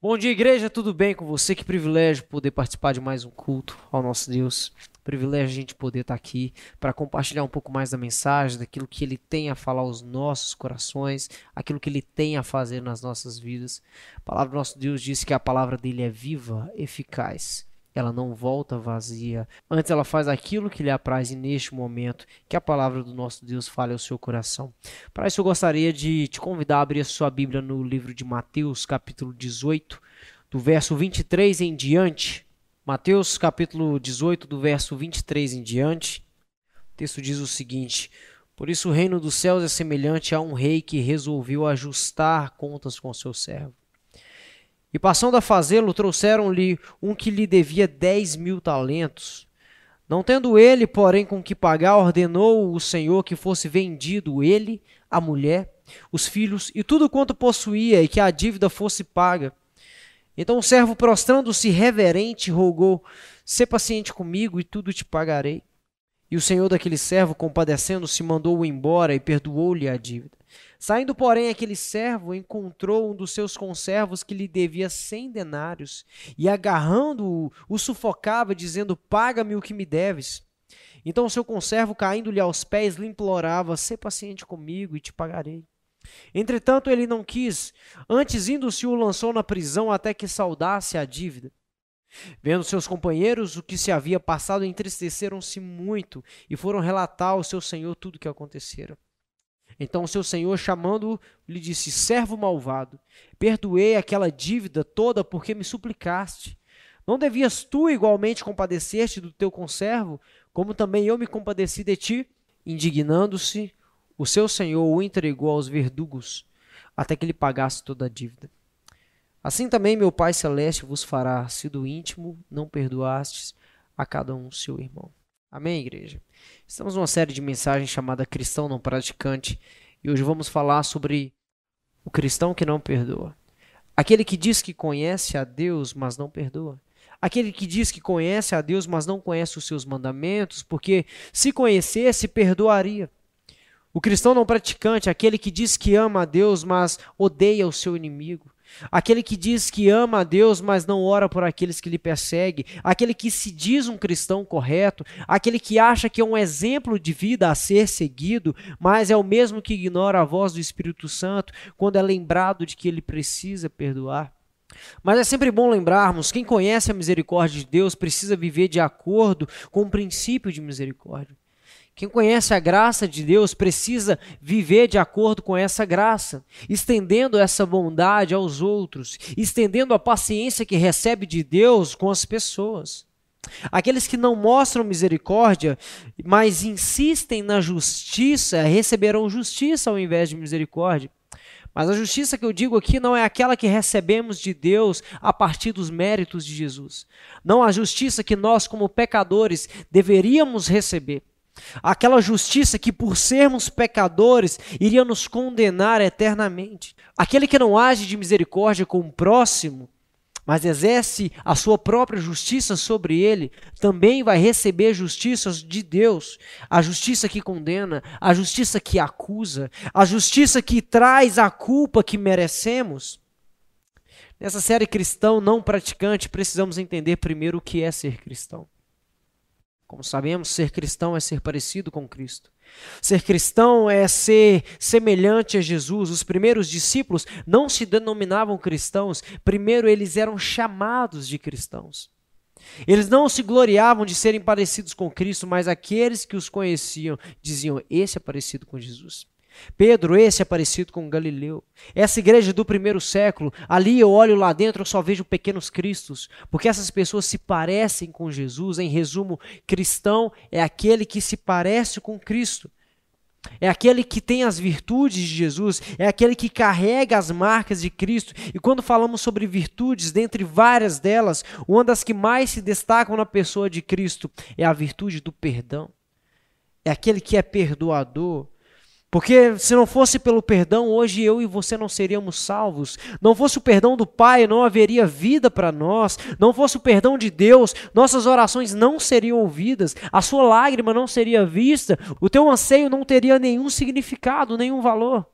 Bom dia, igreja, tudo bem com você? Que privilégio poder participar de mais um culto ao nosso Deus. Privilégio a gente poder estar aqui para compartilhar um pouco mais da mensagem, daquilo que Ele tem a falar aos nossos corações, aquilo que Ele tem a fazer nas nossas vidas. A palavra do nosso Deus diz que a palavra dele é viva, eficaz ela não volta vazia. Antes ela faz aquilo que lhe apraz e neste momento que a palavra do nosso Deus fale ao seu coração. Para isso eu gostaria de te convidar a abrir a sua Bíblia no livro de Mateus, capítulo 18, do verso 23 em diante. Mateus, capítulo 18, do verso 23 em diante. O texto diz o seguinte: Por isso o reino dos céus é semelhante a um rei que resolveu ajustar contas com seu servo. E passando a fazê-lo, trouxeram-lhe um que lhe devia dez mil talentos. Não tendo ele, porém, com que pagar, ordenou o Senhor que fosse vendido ele, a mulher, os filhos e tudo quanto possuía, e que a dívida fosse paga. Então o servo, prostrando-se reverente, rogou: Sê paciente comigo e tudo te pagarei. E o senhor daquele servo, compadecendo-se, mandou-o embora e perdoou-lhe a dívida. Saindo, porém, aquele servo encontrou um dos seus conservos que lhe devia cem denários, e agarrando-o, o sufocava, dizendo: Paga-me o que me deves. Então o seu conservo, caindo-lhe aos pés, lhe implorava: Sê paciente comigo e te pagarei. Entretanto, ele não quis, antes indo-se o lançou na prisão até que saudasse a dívida. Vendo seus companheiros o que se havia passado, entristeceram-se muito e foram relatar ao seu senhor tudo o que acontecera. Então seu senhor, chamando-o, lhe disse: Servo malvado, perdoei aquela dívida toda porque me suplicaste. Não devias tu igualmente compadecer-te do teu conservo, como também eu me compadeci de ti? Indignando-se, o seu senhor o entregou aos verdugos, até que lhe pagasse toda a dívida. Assim também meu Pai Celeste vos fará, se do íntimo não perdoastes a cada um seu irmão. Amém, igreja? Estamos numa série de mensagens chamada Cristão Não Praticante e hoje vamos falar sobre o cristão que não perdoa. Aquele que diz que conhece a Deus, mas não perdoa. Aquele que diz que conhece a Deus, mas não conhece os seus mandamentos, porque se conhecesse, perdoaria. O cristão não praticante, aquele que diz que ama a Deus, mas odeia o seu inimigo. Aquele que diz que ama a Deus, mas não ora por aqueles que lhe perseguem, aquele que se diz um cristão correto, aquele que acha que é um exemplo de vida a ser seguido, mas é o mesmo que ignora a voz do Espírito Santo quando é lembrado de que ele precisa perdoar. Mas é sempre bom lembrarmos: quem conhece a misericórdia de Deus precisa viver de acordo com o princípio de misericórdia. Quem conhece a graça de Deus precisa viver de acordo com essa graça, estendendo essa bondade aos outros, estendendo a paciência que recebe de Deus com as pessoas. Aqueles que não mostram misericórdia, mas insistem na justiça, receberão justiça ao invés de misericórdia. Mas a justiça que eu digo aqui não é aquela que recebemos de Deus a partir dos méritos de Jesus. Não a justiça que nós, como pecadores, deveríamos receber. Aquela justiça que, por sermos pecadores, iria nos condenar eternamente. Aquele que não age de misericórdia com o próximo, mas exerce a sua própria justiça sobre ele, também vai receber justiças de Deus. A justiça que condena, a justiça que acusa, a justiça que traz a culpa que merecemos. Nessa série cristão não praticante, precisamos entender primeiro o que é ser cristão. Como sabemos, ser cristão é ser parecido com Cristo. Ser cristão é ser semelhante a Jesus. Os primeiros discípulos não se denominavam cristãos, primeiro eles eram chamados de cristãos. Eles não se gloriavam de serem parecidos com Cristo, mas aqueles que os conheciam diziam: Esse é parecido com Jesus. Pedro, esse é parecido com Galileu. Essa igreja do primeiro século, ali eu olho lá dentro, eu só vejo pequenos cristos, porque essas pessoas se parecem com Jesus. Em resumo, cristão é aquele que se parece com Cristo. É aquele que tem as virtudes de Jesus, é aquele que carrega as marcas de Cristo. E quando falamos sobre virtudes, dentre várias delas, uma das que mais se destacam na pessoa de Cristo é a virtude do perdão. É aquele que é perdoador, porque se não fosse pelo perdão, hoje eu e você não seríamos salvos. Não fosse o perdão do Pai, não haveria vida para nós. Não fosse o perdão de Deus, nossas orações não seriam ouvidas. A sua lágrima não seria vista. O teu anseio não teria nenhum significado, nenhum valor.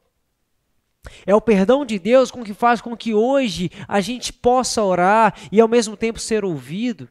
É o perdão de Deus com que faz com que hoje a gente possa orar e ao mesmo tempo ser ouvido.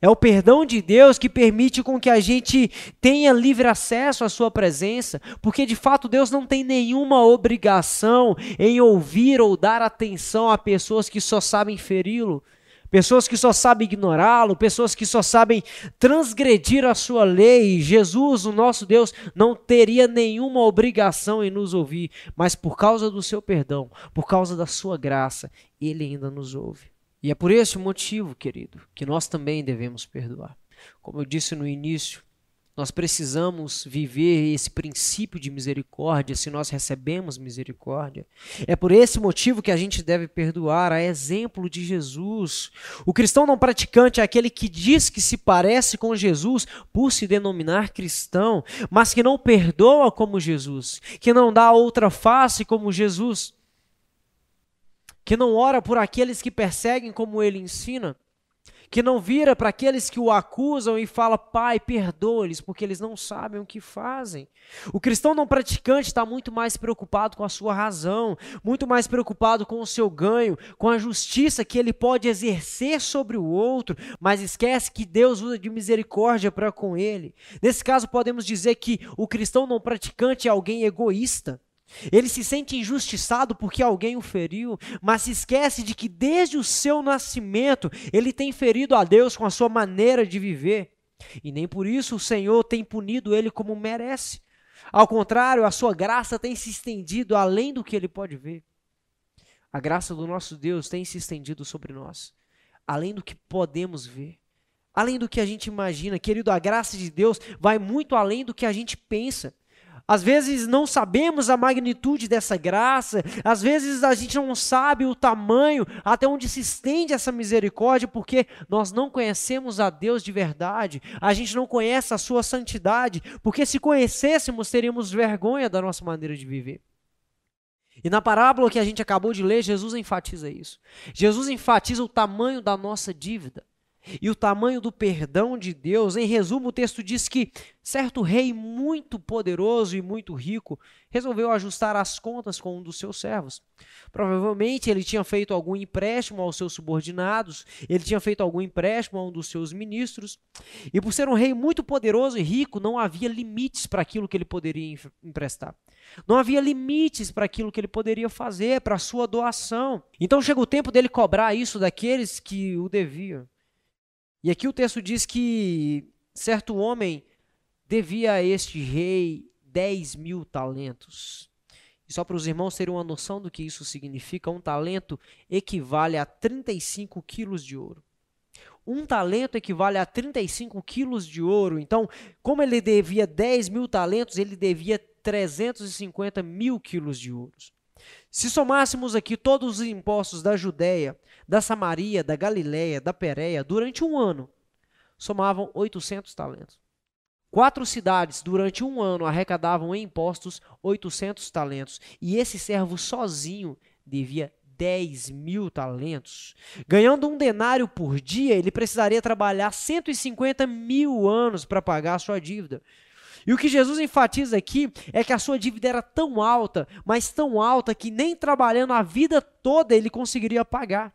É o perdão de Deus que permite com que a gente tenha livre acesso à sua presença, porque de fato Deus não tem nenhuma obrigação em ouvir ou dar atenção a pessoas que só sabem feri-lo, pessoas que só sabem ignorá-lo, pessoas que só sabem transgredir a sua lei. Jesus, o nosso Deus, não teria nenhuma obrigação em nos ouvir, mas por causa do seu perdão, por causa da sua graça, ele ainda nos ouve. E é por esse motivo, querido, que nós também devemos perdoar. Como eu disse no início, nós precisamos viver esse princípio de misericórdia se nós recebemos misericórdia. É por esse motivo que a gente deve perdoar, a exemplo de Jesus. O cristão não praticante é aquele que diz que se parece com Jesus por se denominar cristão, mas que não perdoa como Jesus, que não dá outra face como Jesus que não ora por aqueles que perseguem como ele ensina, que não vira para aqueles que o acusam e fala, Pai, perdoa-lhes, porque eles não sabem o que fazem. O cristão não praticante está muito mais preocupado com a sua razão, muito mais preocupado com o seu ganho, com a justiça que ele pode exercer sobre o outro, mas esquece que Deus usa de misericórdia para com ele. Nesse caso, podemos dizer que o cristão não praticante é alguém egoísta ele se sente injustiçado porque alguém o feriu, mas se esquece de que desde o seu nascimento ele tem ferido a Deus com a sua maneira de viver. E nem por isso o Senhor tem punido ele como merece. Ao contrário, a sua graça tem se estendido além do que ele pode ver. A graça do nosso Deus tem se estendido sobre nós, além do que podemos ver, além do que a gente imagina. Querido, a graça de Deus vai muito além do que a gente pensa. Às vezes não sabemos a magnitude dessa graça, às vezes a gente não sabe o tamanho, até onde se estende essa misericórdia, porque nós não conhecemos a Deus de verdade, a gente não conhece a sua santidade, porque se conhecêssemos teríamos vergonha da nossa maneira de viver. E na parábola que a gente acabou de ler, Jesus enfatiza isso. Jesus enfatiza o tamanho da nossa dívida e o tamanho do perdão de Deus. Em resumo, o texto diz que certo rei muito poderoso e muito rico resolveu ajustar as contas com um dos seus servos. Provavelmente ele tinha feito algum empréstimo aos seus subordinados, ele tinha feito algum empréstimo a um dos seus ministros, e por ser um rei muito poderoso e rico, não havia limites para aquilo que ele poderia emprestar. Não havia limites para aquilo que ele poderia fazer, para a sua doação. Então chega o tempo dele cobrar isso daqueles que o deviam. E aqui o texto diz que certo homem devia a este rei 10 mil talentos. E só para os irmãos terem uma noção do que isso significa, um talento equivale a 35 quilos de ouro. Um talento equivale a 35 quilos de ouro. Então, como ele devia 10 mil talentos, ele devia 350 mil quilos de ouro. Se somássemos aqui todos os impostos da Judéia, da Samaria, da Galiléia, da Pérea, durante um ano, somavam 800 talentos. Quatro cidades, durante um ano, arrecadavam em impostos 800 talentos. E esse servo sozinho devia 10 mil talentos. Ganhando um denário por dia, ele precisaria trabalhar 150 mil anos para pagar a sua dívida. E o que Jesus enfatiza aqui é que a sua dívida era tão alta, mas tão alta que nem trabalhando a vida toda ele conseguiria pagar.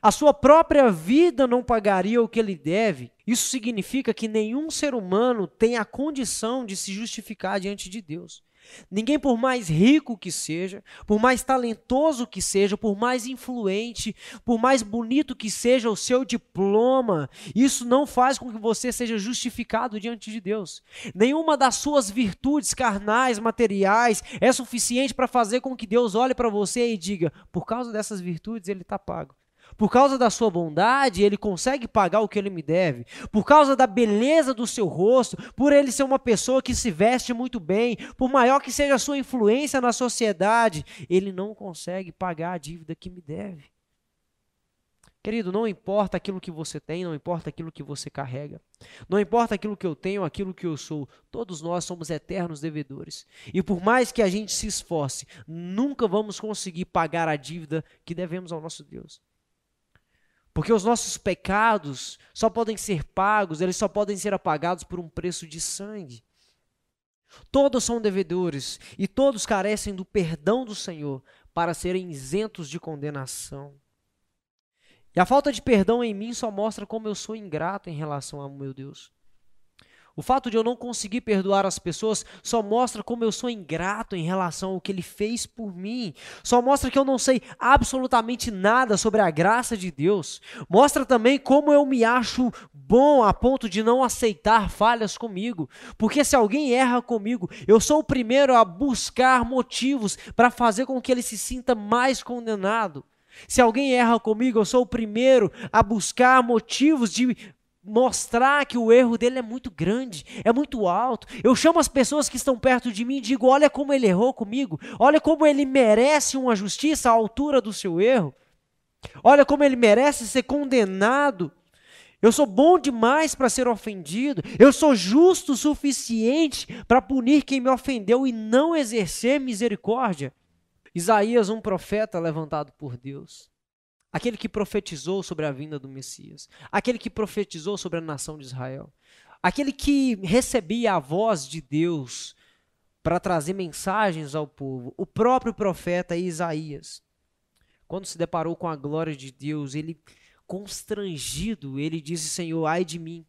A sua própria vida não pagaria o que ele deve. Isso significa que nenhum ser humano tem a condição de se justificar diante de Deus. Ninguém, por mais rico que seja, por mais talentoso que seja, por mais influente, por mais bonito que seja o seu diploma, isso não faz com que você seja justificado diante de Deus. Nenhuma das suas virtudes carnais, materiais, é suficiente para fazer com que Deus olhe para você e diga: por causa dessas virtudes, ele está pago. Por causa da sua bondade, ele consegue pagar o que ele me deve. Por causa da beleza do seu rosto, por ele ser uma pessoa que se veste muito bem, por maior que seja a sua influência na sociedade, ele não consegue pagar a dívida que me deve. Querido, não importa aquilo que você tem, não importa aquilo que você carrega. Não importa aquilo que eu tenho, aquilo que eu sou. Todos nós somos eternos devedores. E por mais que a gente se esforce, nunca vamos conseguir pagar a dívida que devemos ao nosso Deus. Porque os nossos pecados só podem ser pagos, eles só podem ser apagados por um preço de sangue. Todos são devedores e todos carecem do perdão do Senhor para serem isentos de condenação. E a falta de perdão em mim só mostra como eu sou ingrato em relação ao meu Deus. O fato de eu não conseguir perdoar as pessoas só mostra como eu sou ingrato em relação ao que ele fez por mim. Só mostra que eu não sei absolutamente nada sobre a graça de Deus. Mostra também como eu me acho bom a ponto de não aceitar falhas comigo. Porque se alguém erra comigo, eu sou o primeiro a buscar motivos para fazer com que ele se sinta mais condenado. Se alguém erra comigo, eu sou o primeiro a buscar motivos de mostrar que o erro dele é muito grande, é muito alto. Eu chamo as pessoas que estão perto de mim e digo: olha como ele errou comigo, olha como ele merece uma justiça à altura do seu erro, olha como ele merece ser condenado. Eu sou bom demais para ser ofendido, eu sou justo o suficiente para punir quem me ofendeu e não exercer misericórdia. Isaías, um profeta levantado por Deus, aquele que profetizou sobre a vinda do Messias, aquele que profetizou sobre a nação de Israel, aquele que recebia a voz de Deus para trazer mensagens ao povo, o próprio profeta Isaías. Quando se deparou com a glória de Deus, ele constrangido, ele disse: Senhor, ai de mim.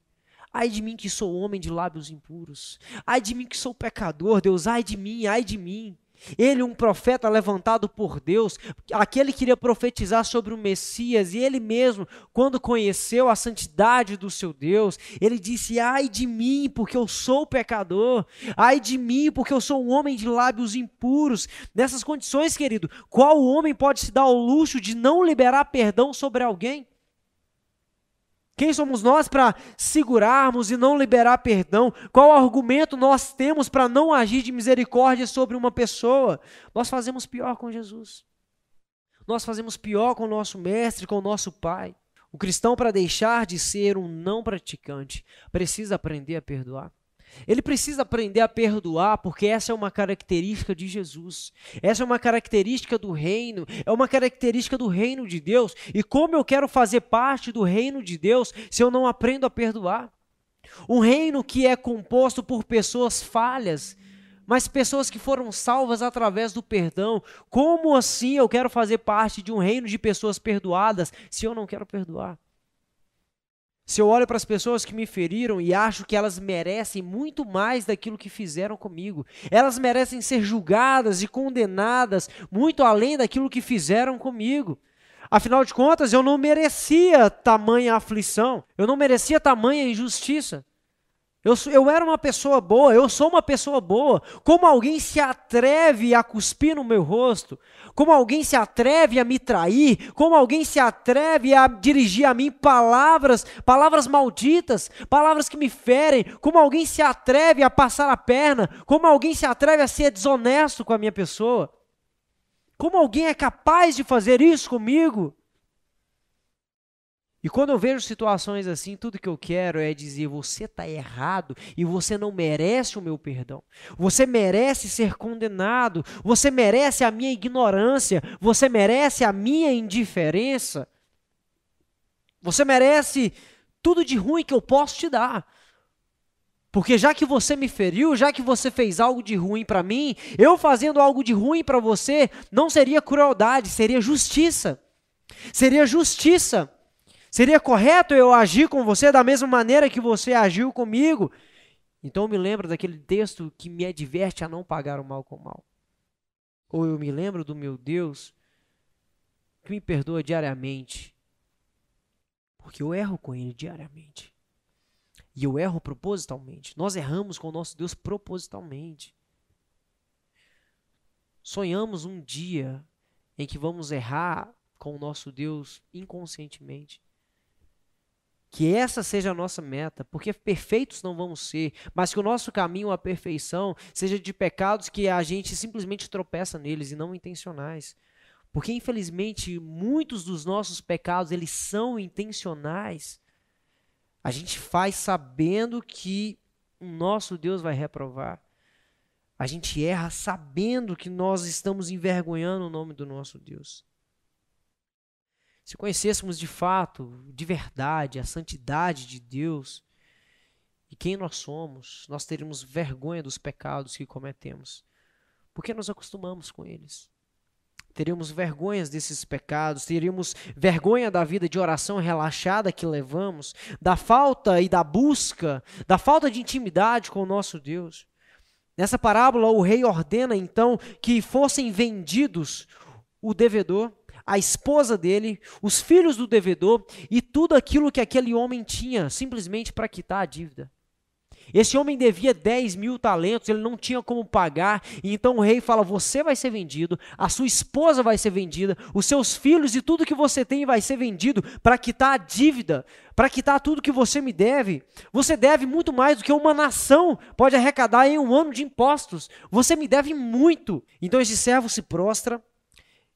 Ai de mim que sou homem de lábios impuros. Ai de mim que sou pecador, Deus, ai de mim, ai de mim. Ele, um profeta levantado por Deus, aquele que queria profetizar sobre o Messias, e ele mesmo, quando conheceu a santidade do seu Deus, ele disse: Ai de mim, porque eu sou pecador, ai de mim, porque eu sou um homem de lábios impuros. Nessas condições, querido, qual homem pode se dar o luxo de não liberar perdão sobre alguém? Quem somos nós para segurarmos e não liberar perdão? Qual argumento nós temos para não agir de misericórdia sobre uma pessoa? Nós fazemos pior com Jesus. Nós fazemos pior com o nosso mestre, com o nosso pai. O cristão, para deixar de ser um não praticante, precisa aprender a perdoar. Ele precisa aprender a perdoar, porque essa é uma característica de Jesus. Essa é uma característica do reino, é uma característica do reino de Deus. E como eu quero fazer parte do reino de Deus se eu não aprendo a perdoar? Um reino que é composto por pessoas falhas, mas pessoas que foram salvas através do perdão. Como assim eu quero fazer parte de um reino de pessoas perdoadas se eu não quero perdoar? Se eu olho para as pessoas que me feriram e acho que elas merecem muito mais daquilo que fizeram comigo, elas merecem ser julgadas e condenadas muito além daquilo que fizeram comigo. Afinal de contas, eu não merecia tamanha aflição, eu não merecia tamanha injustiça. Eu, eu era uma pessoa boa, eu sou uma pessoa boa. Como alguém se atreve a cuspir no meu rosto? Como alguém se atreve a me trair? Como alguém se atreve a dirigir a mim palavras, palavras malditas, palavras que me ferem? Como alguém se atreve a passar a perna? Como alguém se atreve a ser desonesto com a minha pessoa? Como alguém é capaz de fazer isso comigo? E quando eu vejo situações assim, tudo que eu quero é dizer: você está errado e você não merece o meu perdão. Você merece ser condenado. Você merece a minha ignorância. Você merece a minha indiferença. Você merece tudo de ruim que eu posso te dar. Porque já que você me feriu, já que você fez algo de ruim para mim, eu fazendo algo de ruim para você não seria crueldade, seria justiça. Seria justiça. Seria correto eu agir com você da mesma maneira que você agiu comigo? Então eu me lembro daquele texto que me adverte a não pagar o mal com o mal. Ou eu me lembro do meu Deus que me perdoa diariamente. Porque eu erro com ele diariamente. E eu erro propositalmente. Nós erramos com o nosso Deus propositalmente. Sonhamos um dia em que vamos errar com o nosso Deus inconscientemente. Que essa seja a nossa meta, porque perfeitos não vamos ser, mas que o nosso caminho à perfeição seja de pecados que a gente simplesmente tropeça neles e não intencionais. Porque infelizmente muitos dos nossos pecados eles são intencionais. A gente faz sabendo que o nosso Deus vai reprovar. A gente erra sabendo que nós estamos envergonhando o nome do nosso Deus. Se conhecêssemos de fato, de verdade, a santidade de Deus, e quem nós somos, nós teríamos vergonha dos pecados que cometemos, porque nos acostumamos com eles. Teríamos vergonhas desses pecados, teríamos vergonha da vida de oração relaxada que levamos, da falta e da busca, da falta de intimidade com o nosso Deus. Nessa parábola, o rei ordena então que fossem vendidos o devedor, a esposa dele, os filhos do devedor e tudo aquilo que aquele homem tinha, simplesmente para quitar a dívida. Esse homem devia 10 mil talentos, ele não tinha como pagar, e então o rei fala: Você vai ser vendido, a sua esposa vai ser vendida, os seus filhos e tudo que você tem vai ser vendido para quitar a dívida, para quitar tudo que você me deve. Você deve muito mais do que uma nação pode arrecadar em um ano de impostos. Você me deve muito. Então esse servo se prostra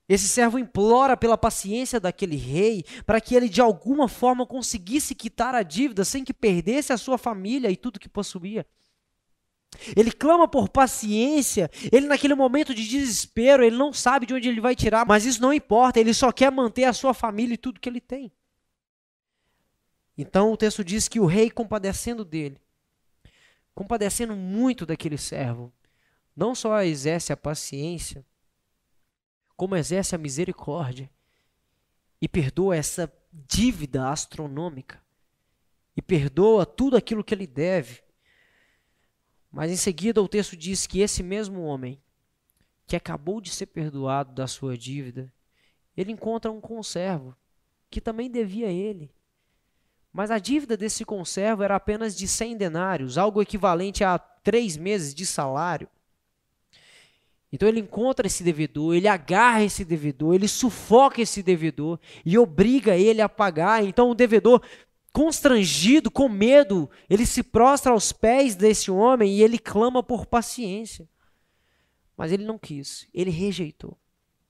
esse servo implora pela paciência daquele rei para que ele de alguma forma conseguisse quitar a dívida sem que perdesse a sua família e tudo que possuía. Ele clama por paciência, ele naquele momento de desespero, ele não sabe de onde ele vai tirar, mas isso não importa, ele só quer manter a sua família e tudo que ele tem. Então o texto diz que o rei, compadecendo dele, compadecendo muito daquele servo, não só exerce a paciência, como exerce a misericórdia e perdoa essa dívida astronômica e perdoa tudo aquilo que ele deve. Mas em seguida o texto diz que esse mesmo homem que acabou de ser perdoado da sua dívida, ele encontra um conservo que também devia a ele. Mas a dívida desse conservo era apenas de 100 denários, algo equivalente a três meses de salário. Então ele encontra esse devedor, ele agarra esse devedor, ele sufoca esse devedor e obriga ele a pagar. Então o devedor, constrangido, com medo, ele se prostra aos pés desse homem e ele clama por paciência. Mas ele não quis, ele rejeitou.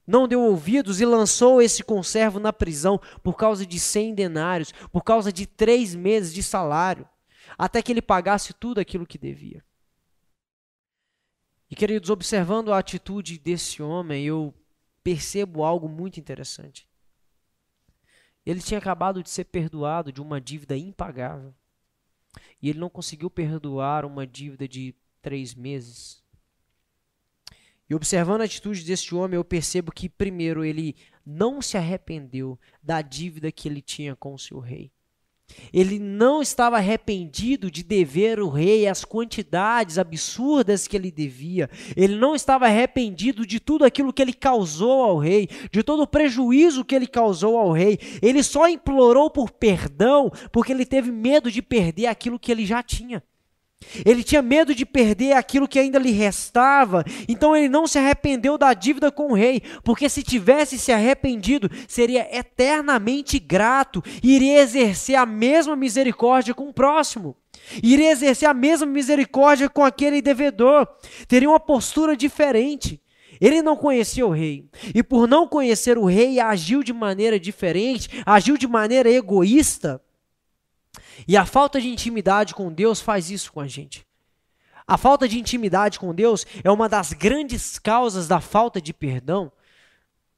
Não deu ouvidos e lançou esse conservo na prisão por causa de cem denários, por causa de três meses de salário, até que ele pagasse tudo aquilo que devia. E queridos, observando a atitude desse homem, eu percebo algo muito interessante. Ele tinha acabado de ser perdoado de uma dívida impagável. E ele não conseguiu perdoar uma dívida de três meses. E observando a atitude desse homem, eu percebo que, primeiro, ele não se arrependeu da dívida que ele tinha com o seu rei. Ele não estava arrependido de dever o rei as quantidades absurdas que ele devia. Ele não estava arrependido de tudo aquilo que ele causou ao rei, de todo o prejuízo que ele causou ao rei. Ele só implorou por perdão porque ele teve medo de perder aquilo que ele já tinha. Ele tinha medo de perder aquilo que ainda lhe restava, então ele não se arrependeu da dívida com o rei, porque se tivesse se arrependido, seria eternamente grato e iria exercer a mesma misericórdia com o próximo. Iria exercer a mesma misericórdia com aquele devedor. Teria uma postura diferente. Ele não conhecia o rei. E por não conhecer o rei, agiu de maneira diferente, agiu de maneira egoísta. E a falta de intimidade com Deus faz isso com a gente. A falta de intimidade com Deus é uma das grandes causas da falta de perdão.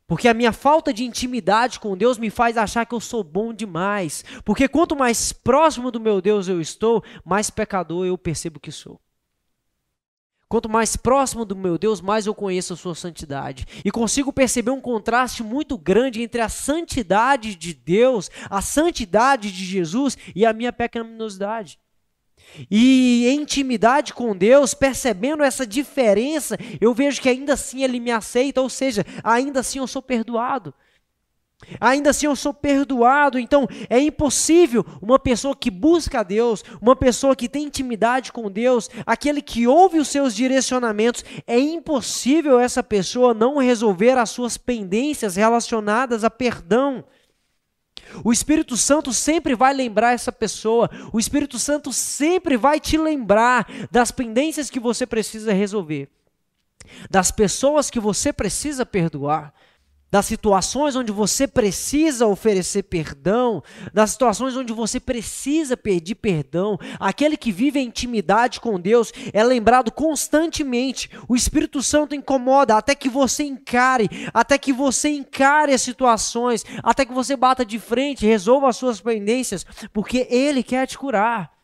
Porque a minha falta de intimidade com Deus me faz achar que eu sou bom demais. Porque quanto mais próximo do meu Deus eu estou, mais pecador eu percebo que sou. Quanto mais próximo do meu Deus, mais eu conheço a sua santidade. E consigo perceber um contraste muito grande entre a santidade de Deus, a santidade de Jesus e a minha pecaminosidade. E em intimidade com Deus, percebendo essa diferença, eu vejo que ainda assim Ele me aceita, ou seja, ainda assim eu sou perdoado. Ainda assim eu sou perdoado, então é impossível uma pessoa que busca a Deus, uma pessoa que tem intimidade com Deus, aquele que ouve os seus direcionamentos, é impossível essa pessoa não resolver as suas pendências relacionadas a perdão. O Espírito Santo sempre vai lembrar essa pessoa, o Espírito Santo sempre vai te lembrar das pendências que você precisa resolver, das pessoas que você precisa perdoar das situações onde você precisa oferecer perdão, das situações onde você precisa pedir perdão. Aquele que vive em intimidade com Deus é lembrado constantemente. O Espírito Santo incomoda até que você encare, até que você encare as situações, até que você bata de frente, resolva as suas pendências, porque Ele quer te curar.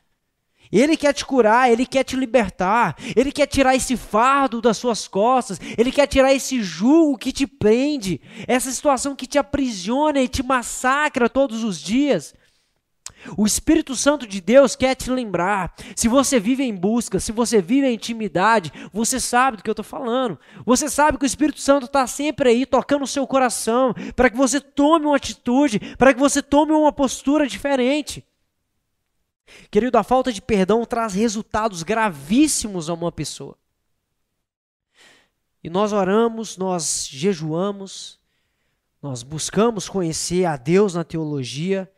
Ele quer te curar, ele quer te libertar, ele quer tirar esse fardo das suas costas, ele quer tirar esse jugo que te prende, essa situação que te aprisiona e te massacra todos os dias. O Espírito Santo de Deus quer te lembrar. Se você vive em busca, se você vive em intimidade, você sabe do que eu estou falando. Você sabe que o Espírito Santo está sempre aí tocando o seu coração para que você tome uma atitude, para que você tome uma postura diferente. Querido, a falta de perdão traz resultados gravíssimos a uma pessoa. E nós oramos, nós jejuamos, nós buscamos conhecer a Deus na teologia,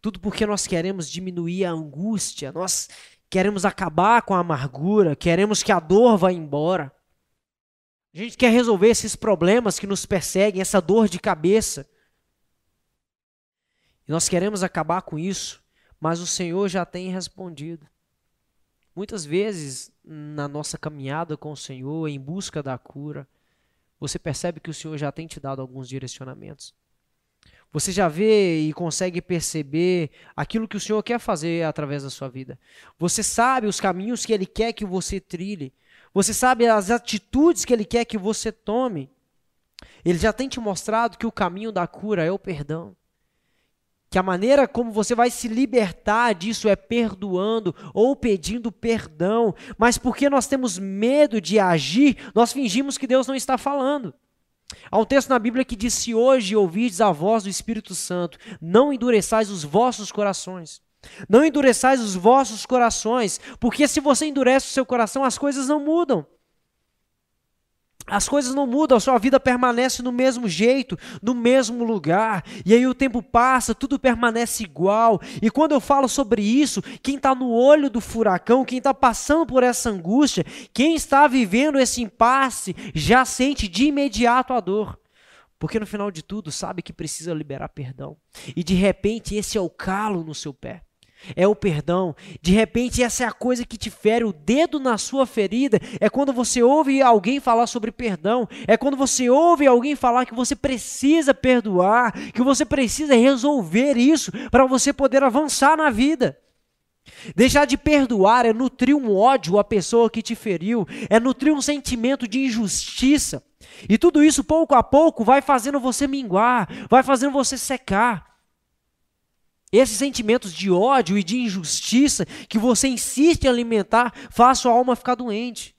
tudo porque nós queremos diminuir a angústia, nós queremos acabar com a amargura, queremos que a dor vá embora. A gente quer resolver esses problemas que nos perseguem, essa dor de cabeça. E nós queremos acabar com isso mas o Senhor já tem respondido. Muitas vezes, na nossa caminhada com o Senhor, em busca da cura, você percebe que o Senhor já tem te dado alguns direcionamentos. Você já vê e consegue perceber aquilo que o Senhor quer fazer através da sua vida. Você sabe os caminhos que Ele quer que você trilhe. Você sabe as atitudes que Ele quer que você tome. Ele já tem te mostrado que o caminho da cura é o perdão que a maneira como você vai se libertar disso é perdoando ou pedindo perdão, mas porque nós temos medo de agir, nós fingimos que Deus não está falando. Há um texto na Bíblia que diz: Se hoje ouvides a voz do Espírito Santo, não endureçais os vossos corações. Não endureçais os vossos corações, porque se você endurece o seu coração, as coisas não mudam. As coisas não mudam, a sua vida permanece no mesmo jeito, no mesmo lugar. E aí o tempo passa, tudo permanece igual. E quando eu falo sobre isso, quem está no olho do furacão, quem está passando por essa angústia, quem está vivendo esse impasse, já sente de imediato a dor. Porque no final de tudo sabe que precisa liberar perdão. E de repente esse é o calo no seu pé é o perdão. De repente, essa é a coisa que te fere, o dedo na sua ferida. É quando você ouve alguém falar sobre perdão. É quando você ouve alguém falar que você precisa perdoar, que você precisa resolver isso para você poder avançar na vida. Deixar de perdoar é nutrir um ódio à pessoa que te feriu, é nutrir um sentimento de injustiça. E tudo isso, pouco a pouco, vai fazendo você minguar, vai fazendo você secar. Esses sentimentos de ódio e de injustiça que você insiste em alimentar faz sua alma ficar doente.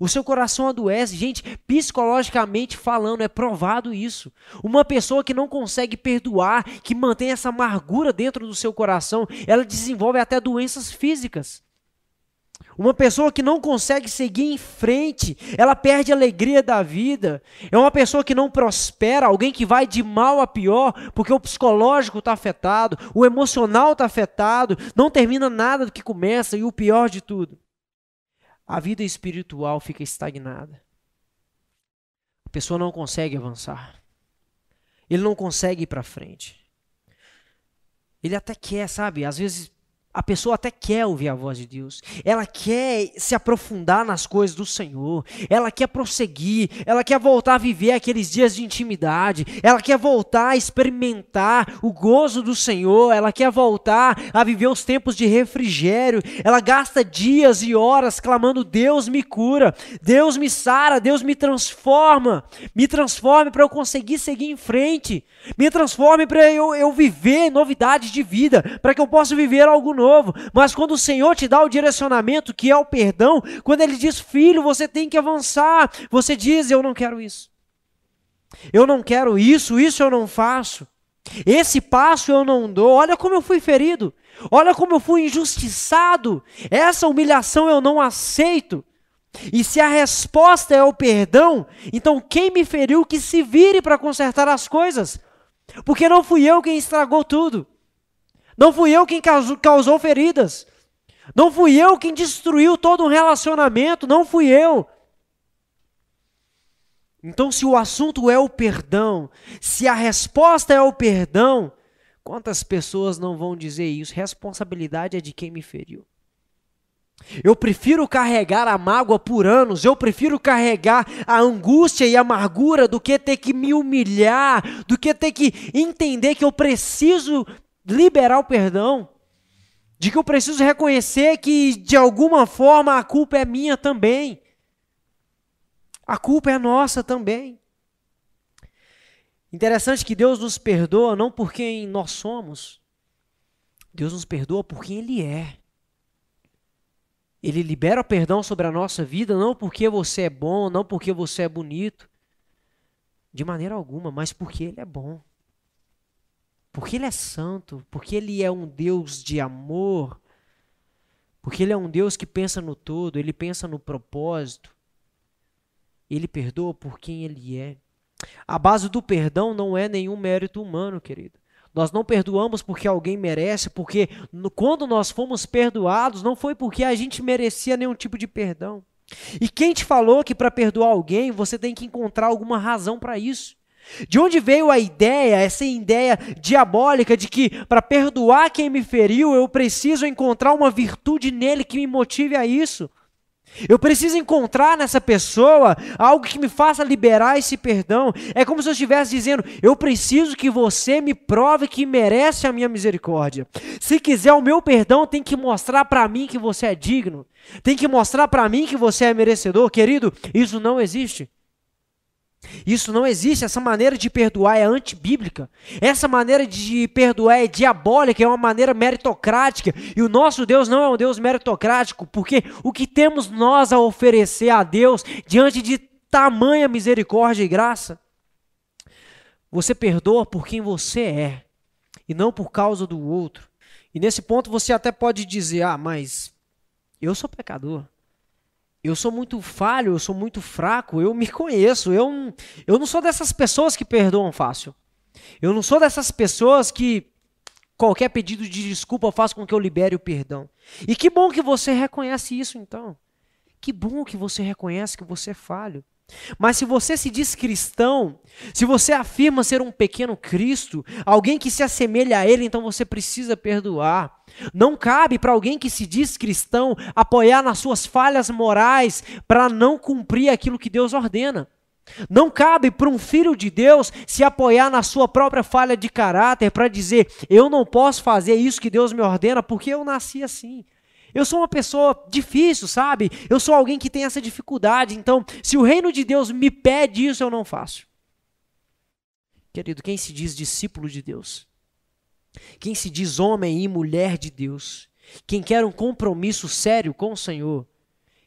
O seu coração adoece. Gente, psicologicamente falando, é provado isso. Uma pessoa que não consegue perdoar, que mantém essa amargura dentro do seu coração, ela desenvolve até doenças físicas. Uma pessoa que não consegue seguir em frente, ela perde a alegria da vida. É uma pessoa que não prospera, alguém que vai de mal a pior, porque o psicológico está afetado, o emocional está afetado, não termina nada do que começa, e o pior de tudo, a vida espiritual fica estagnada. A pessoa não consegue avançar. Ele não consegue ir para frente. Ele até quer, sabe? Às vezes a pessoa até quer ouvir a voz de Deus, ela quer se aprofundar nas coisas do Senhor, ela quer prosseguir, ela quer voltar a viver aqueles dias de intimidade, ela quer voltar a experimentar o gozo do Senhor, ela quer voltar a viver os tempos de refrigério, ela gasta dias e horas clamando: Deus me cura, Deus me sara, Deus me transforma, me transforme para eu conseguir seguir em frente, me transforme para eu, eu viver novidades de vida, para que eu possa viver algo novo novo, mas quando o Senhor te dá o direcionamento, que é o perdão, quando Ele diz, filho, você tem que avançar, você diz, eu não quero isso. Eu não quero isso, isso eu não faço. Esse passo eu não dou. Olha como eu fui ferido. Olha como eu fui injustiçado. Essa humilhação eu não aceito. E se a resposta é o perdão, então quem me feriu que se vire para consertar as coisas. Porque não fui eu quem estragou tudo. Não fui eu quem causou feridas. Não fui eu quem destruiu todo um relacionamento. Não fui eu. Então, se o assunto é o perdão, se a resposta é o perdão, quantas pessoas não vão dizer isso? Responsabilidade é de quem me feriu. Eu prefiro carregar a mágoa por anos, eu prefiro carregar a angústia e a amargura do que ter que me humilhar, do que ter que entender que eu preciso liberar o perdão. De que eu preciso reconhecer que, de alguma forma, a culpa é minha também. A culpa é nossa também. Interessante que Deus nos perdoa não por quem nós somos, Deus nos perdoa por quem Ele é. Ele libera o perdão sobre a nossa vida não porque você é bom, não porque você é bonito, de maneira alguma, mas porque Ele é bom. Porque Ele é santo, porque Ele é um Deus de amor, porque Ele é um Deus que pensa no todo, Ele pensa no propósito. Ele perdoa por quem Ele é. A base do perdão não é nenhum mérito humano, querido. Nós não perdoamos porque alguém merece, porque quando nós fomos perdoados, não foi porque a gente merecia nenhum tipo de perdão. E quem te falou que para perdoar alguém você tem que encontrar alguma razão para isso? De onde veio a ideia, essa ideia diabólica de que para perdoar quem me feriu eu preciso encontrar uma virtude nele que me motive a isso? Eu preciso encontrar nessa pessoa algo que me faça liberar esse perdão. É como se eu estivesse dizendo: eu preciso que você me prove que merece a minha misericórdia. Se quiser o meu perdão, tem que mostrar para mim que você é digno. Tem que mostrar para mim que você é merecedor. Querido, isso não existe. Isso não existe, essa maneira de perdoar é antibíblica. Essa maneira de perdoar é diabólica, é uma maneira meritocrática. E o nosso Deus não é um Deus meritocrático, porque o que temos nós a oferecer a Deus diante de tamanha misericórdia e graça? Você perdoa por quem você é e não por causa do outro. E nesse ponto você até pode dizer: "Ah, mas eu sou pecador" eu sou muito falho, eu sou muito fraco, eu me conheço, eu, eu não sou dessas pessoas que perdoam fácil. Eu não sou dessas pessoas que qualquer pedido de desculpa faz com que eu libere o perdão. E que bom que você reconhece isso então. Que bom que você reconhece que você é falho. Mas se você se diz cristão, se você afirma ser um pequeno Cristo, alguém que se assemelha a Ele, então você precisa perdoar. Não cabe para alguém que se diz cristão apoiar nas suas falhas morais para não cumprir aquilo que Deus ordena. Não cabe para um filho de Deus se apoiar na sua própria falha de caráter para dizer: eu não posso fazer isso que Deus me ordena porque eu nasci assim. Eu sou uma pessoa difícil, sabe? Eu sou alguém que tem essa dificuldade. Então, se o reino de Deus me pede isso, eu não faço. Querido, quem se diz discípulo de Deus? Quem se diz homem e mulher de Deus? Quem quer um compromisso sério com o Senhor?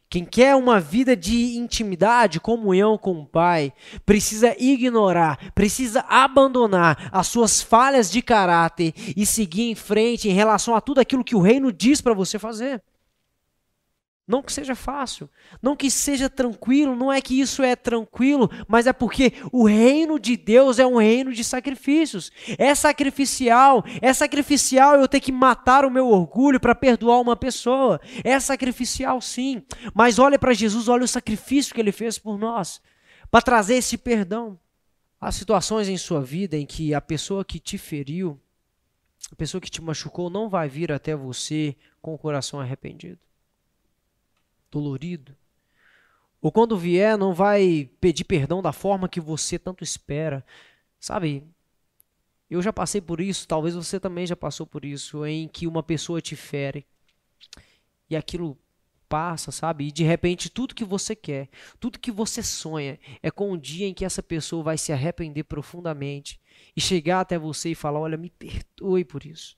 Quem quer uma vida de intimidade, comunhão com o Pai, precisa ignorar, precisa abandonar as suas falhas de caráter e seguir em frente em relação a tudo aquilo que o reino diz para você fazer. Não que seja fácil, não que seja tranquilo, não é que isso é tranquilo, mas é porque o reino de Deus é um reino de sacrifícios. É sacrificial, é sacrificial eu ter que matar o meu orgulho para perdoar uma pessoa. É sacrificial sim, mas olha para Jesus, olha o sacrifício que ele fez por nós, para trazer esse perdão. Há situações em sua vida em que a pessoa que te feriu, a pessoa que te machucou, não vai vir até você com o coração arrependido dolorido. Ou quando vier, não vai pedir perdão da forma que você tanto espera. Sabe, eu já passei por isso, talvez você também já passou por isso, em que uma pessoa te fere e aquilo passa, sabe? E de repente tudo que você quer, tudo que você sonha é com o dia em que essa pessoa vai se arrepender profundamente e chegar até você e falar: Olha, me perdoe por isso.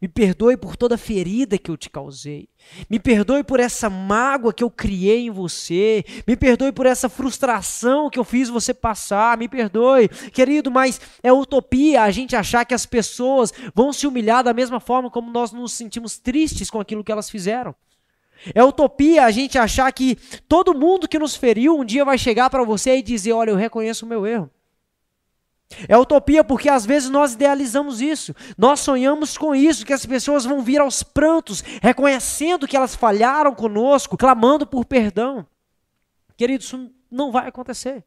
Me perdoe por toda ferida que eu te causei. Me perdoe por essa mágoa que eu criei em você. Me perdoe por essa frustração que eu fiz você passar. Me perdoe, querido, mas é utopia a gente achar que as pessoas vão se humilhar da mesma forma como nós nos sentimos tristes com aquilo que elas fizeram. É utopia a gente achar que todo mundo que nos feriu um dia vai chegar para você e dizer: Olha, eu reconheço o meu erro. É utopia porque às vezes nós idealizamos isso, nós sonhamos com isso, que as pessoas vão vir aos prantos, reconhecendo que elas falharam conosco, clamando por perdão. Querido, isso não vai acontecer.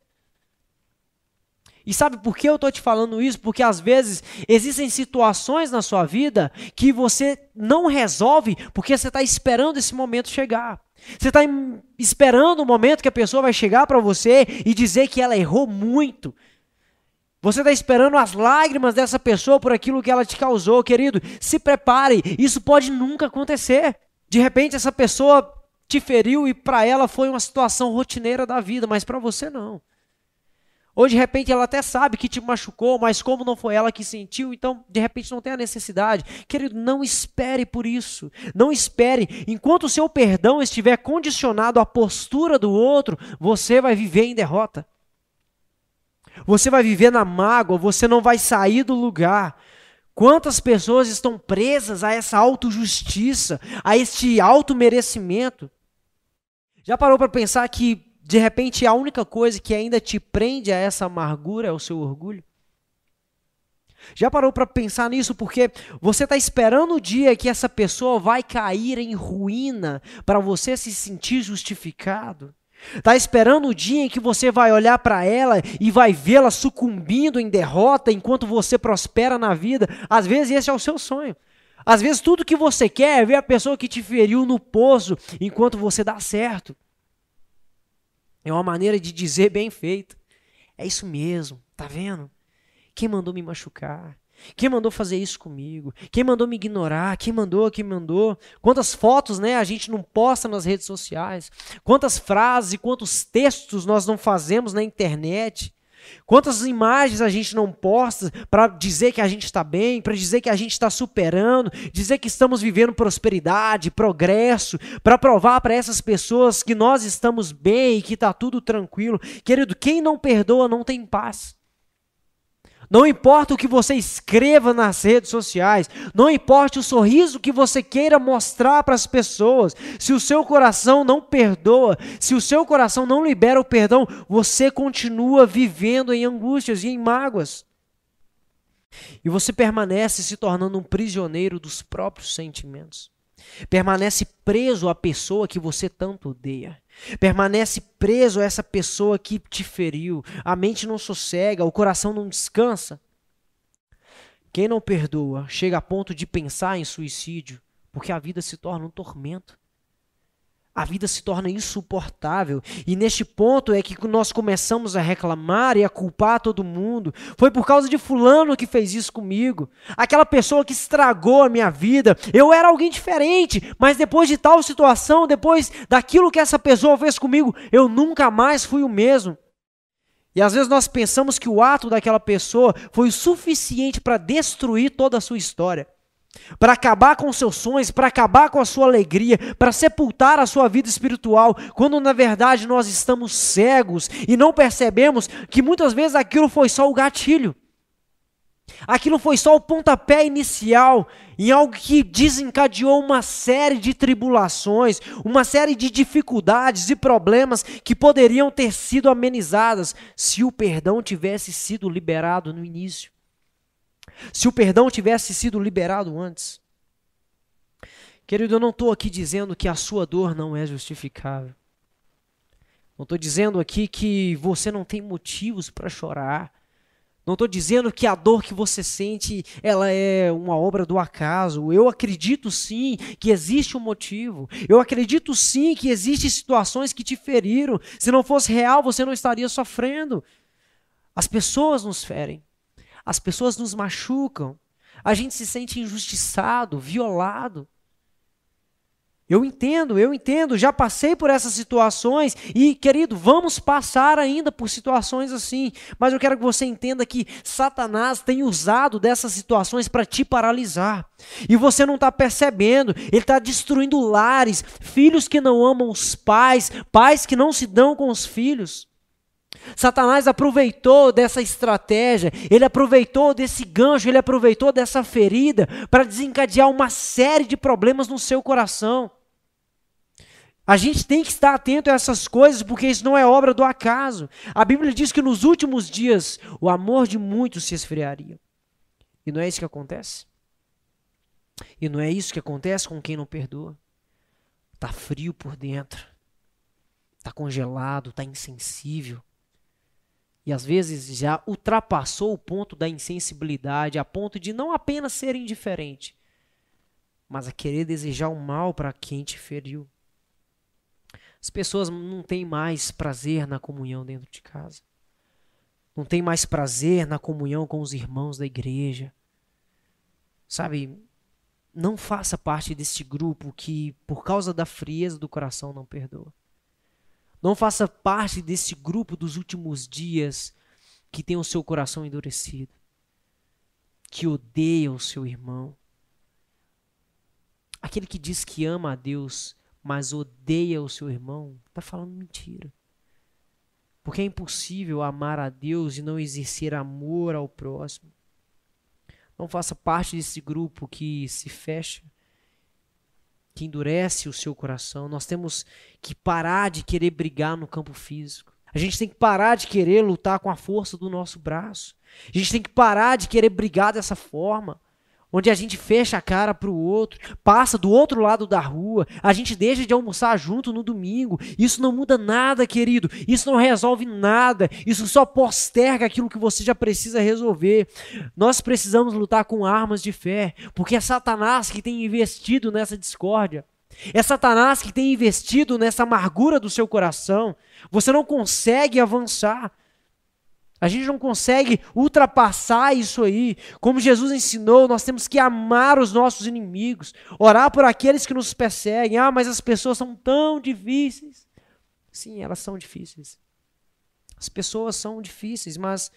E sabe por que eu estou te falando isso? Porque às vezes existem situações na sua vida que você não resolve porque você está esperando esse momento chegar. Você está esperando o momento que a pessoa vai chegar para você e dizer que ela errou muito, Você está esperando as lágrimas dessa pessoa por aquilo que ela te causou, querido. Se prepare, isso pode nunca acontecer. De repente, essa pessoa te feriu e para ela foi uma situação rotineira da vida, mas para você não. Ou de repente ela até sabe que te machucou, mas como não foi ela que sentiu, então de repente não tem a necessidade. Querido, não espere por isso. Não espere. Enquanto o seu perdão estiver condicionado à postura do outro, você vai viver em derrota. Você vai viver na mágoa, você não vai sair do lugar. Quantas pessoas estão presas a essa autojustiça, a este automerecimento? Já parou para pensar que, de repente, a única coisa que ainda te prende a essa amargura é o seu orgulho? Já parou para pensar nisso? Porque você está esperando o dia que essa pessoa vai cair em ruína para você se sentir justificado? Está esperando o dia em que você vai olhar para ela e vai vê-la sucumbindo em derrota enquanto você prospera na vida. Às vezes esse é o seu sonho. Às vezes tudo que você quer é ver a pessoa que te feriu no poço enquanto você dá certo. É uma maneira de dizer bem feita. É isso mesmo, tá vendo? Quem mandou me machucar? Quem mandou fazer isso comigo? Quem mandou me ignorar? Quem mandou? Quem mandou? Quantas fotos, né, a gente não posta nas redes sociais? Quantas frases e quantos textos nós não fazemos na internet? Quantas imagens a gente não posta para dizer que a gente está bem, para dizer que a gente está superando, dizer que estamos vivendo prosperidade, progresso, para provar para essas pessoas que nós estamos bem e que está tudo tranquilo. Querido, quem não perdoa não tem paz. Não importa o que você escreva nas redes sociais, não importa o sorriso que você queira mostrar para as pessoas, se o seu coração não perdoa, se o seu coração não libera o perdão, você continua vivendo em angústias e em mágoas. E você permanece se tornando um prisioneiro dos próprios sentimentos. Permanece preso à pessoa que você tanto odeia. Permanece preso a essa pessoa que te feriu. A mente não sossega, o coração não descansa. Quem não perdoa chega a ponto de pensar em suicídio, porque a vida se torna um tormento a vida se torna insuportável. E neste ponto é que nós começamos a reclamar e a culpar todo mundo. Foi por causa de Fulano que fez isso comigo. Aquela pessoa que estragou a minha vida. Eu era alguém diferente, mas depois de tal situação, depois daquilo que essa pessoa fez comigo, eu nunca mais fui o mesmo. E às vezes nós pensamos que o ato daquela pessoa foi o suficiente para destruir toda a sua história para acabar com seus sonhos, para acabar com a sua alegria, para sepultar a sua vida espiritual, quando na verdade nós estamos cegos e não percebemos que muitas vezes aquilo foi só o gatilho. Aquilo foi só o pontapé inicial em algo que desencadeou uma série de tribulações, uma série de dificuldades e problemas que poderiam ter sido amenizadas se o perdão tivesse sido liberado no início se o perdão tivesse sido liberado antes. Querido, eu não estou aqui dizendo que a sua dor não é justificável. Não estou dizendo aqui que você não tem motivos para chorar. Não estou dizendo que a dor que você sente ela é uma obra do acaso. Eu acredito sim que existe um motivo. Eu acredito sim que existem situações que te feriram. Se não fosse real, você não estaria sofrendo. As pessoas nos ferem. As pessoas nos machucam. A gente se sente injustiçado, violado. Eu entendo, eu entendo, já passei por essas situações e, querido, vamos passar ainda por situações assim. Mas eu quero que você entenda que Satanás tem usado dessas situações para te paralisar. E você não está percebendo, ele está destruindo lares, filhos que não amam os pais, pais que não se dão com os filhos. Satanás aproveitou dessa estratégia, ele aproveitou desse gancho, ele aproveitou dessa ferida para desencadear uma série de problemas no seu coração. A gente tem que estar atento a essas coisas, porque isso não é obra do acaso. A Bíblia diz que nos últimos dias o amor de muitos se esfriaria. E não é isso que acontece? E não é isso que acontece com quem não perdoa? Está frio por dentro, está congelado, está insensível e às vezes já ultrapassou o ponto da insensibilidade, a ponto de não apenas ser indiferente, mas a querer desejar o mal para quem te feriu. As pessoas não têm mais prazer na comunhão dentro de casa. não tem mais prazer na comunhão com os irmãos da igreja. Sabe, não faça parte deste grupo que, por causa da frieza do coração, não perdoa. Não faça parte desse grupo dos últimos dias que tem o seu coração endurecido, que odeia o seu irmão. Aquele que diz que ama a Deus, mas odeia o seu irmão, está falando mentira. Porque é impossível amar a Deus e não exercer amor ao próximo. Não faça parte desse grupo que se fecha, que endurece o seu coração. Nós temos que parar de querer brigar no campo físico. A gente tem que parar de querer lutar com a força do nosso braço. A gente tem que parar de querer brigar dessa forma onde a gente fecha a cara para o outro, passa do outro lado da rua, a gente deixa de almoçar junto no domingo. Isso não muda nada, querido. Isso não resolve nada. Isso só posterga aquilo que você já precisa resolver. Nós precisamos lutar com armas de fé, porque é Satanás que tem investido nessa discórdia. É Satanás que tem investido nessa amargura do seu coração. Você não consegue avançar. A gente não consegue ultrapassar isso aí. Como Jesus ensinou, nós temos que amar os nossos inimigos, orar por aqueles que nos perseguem. Ah, mas as pessoas são tão difíceis. Sim, elas são difíceis. As pessoas são difíceis, mas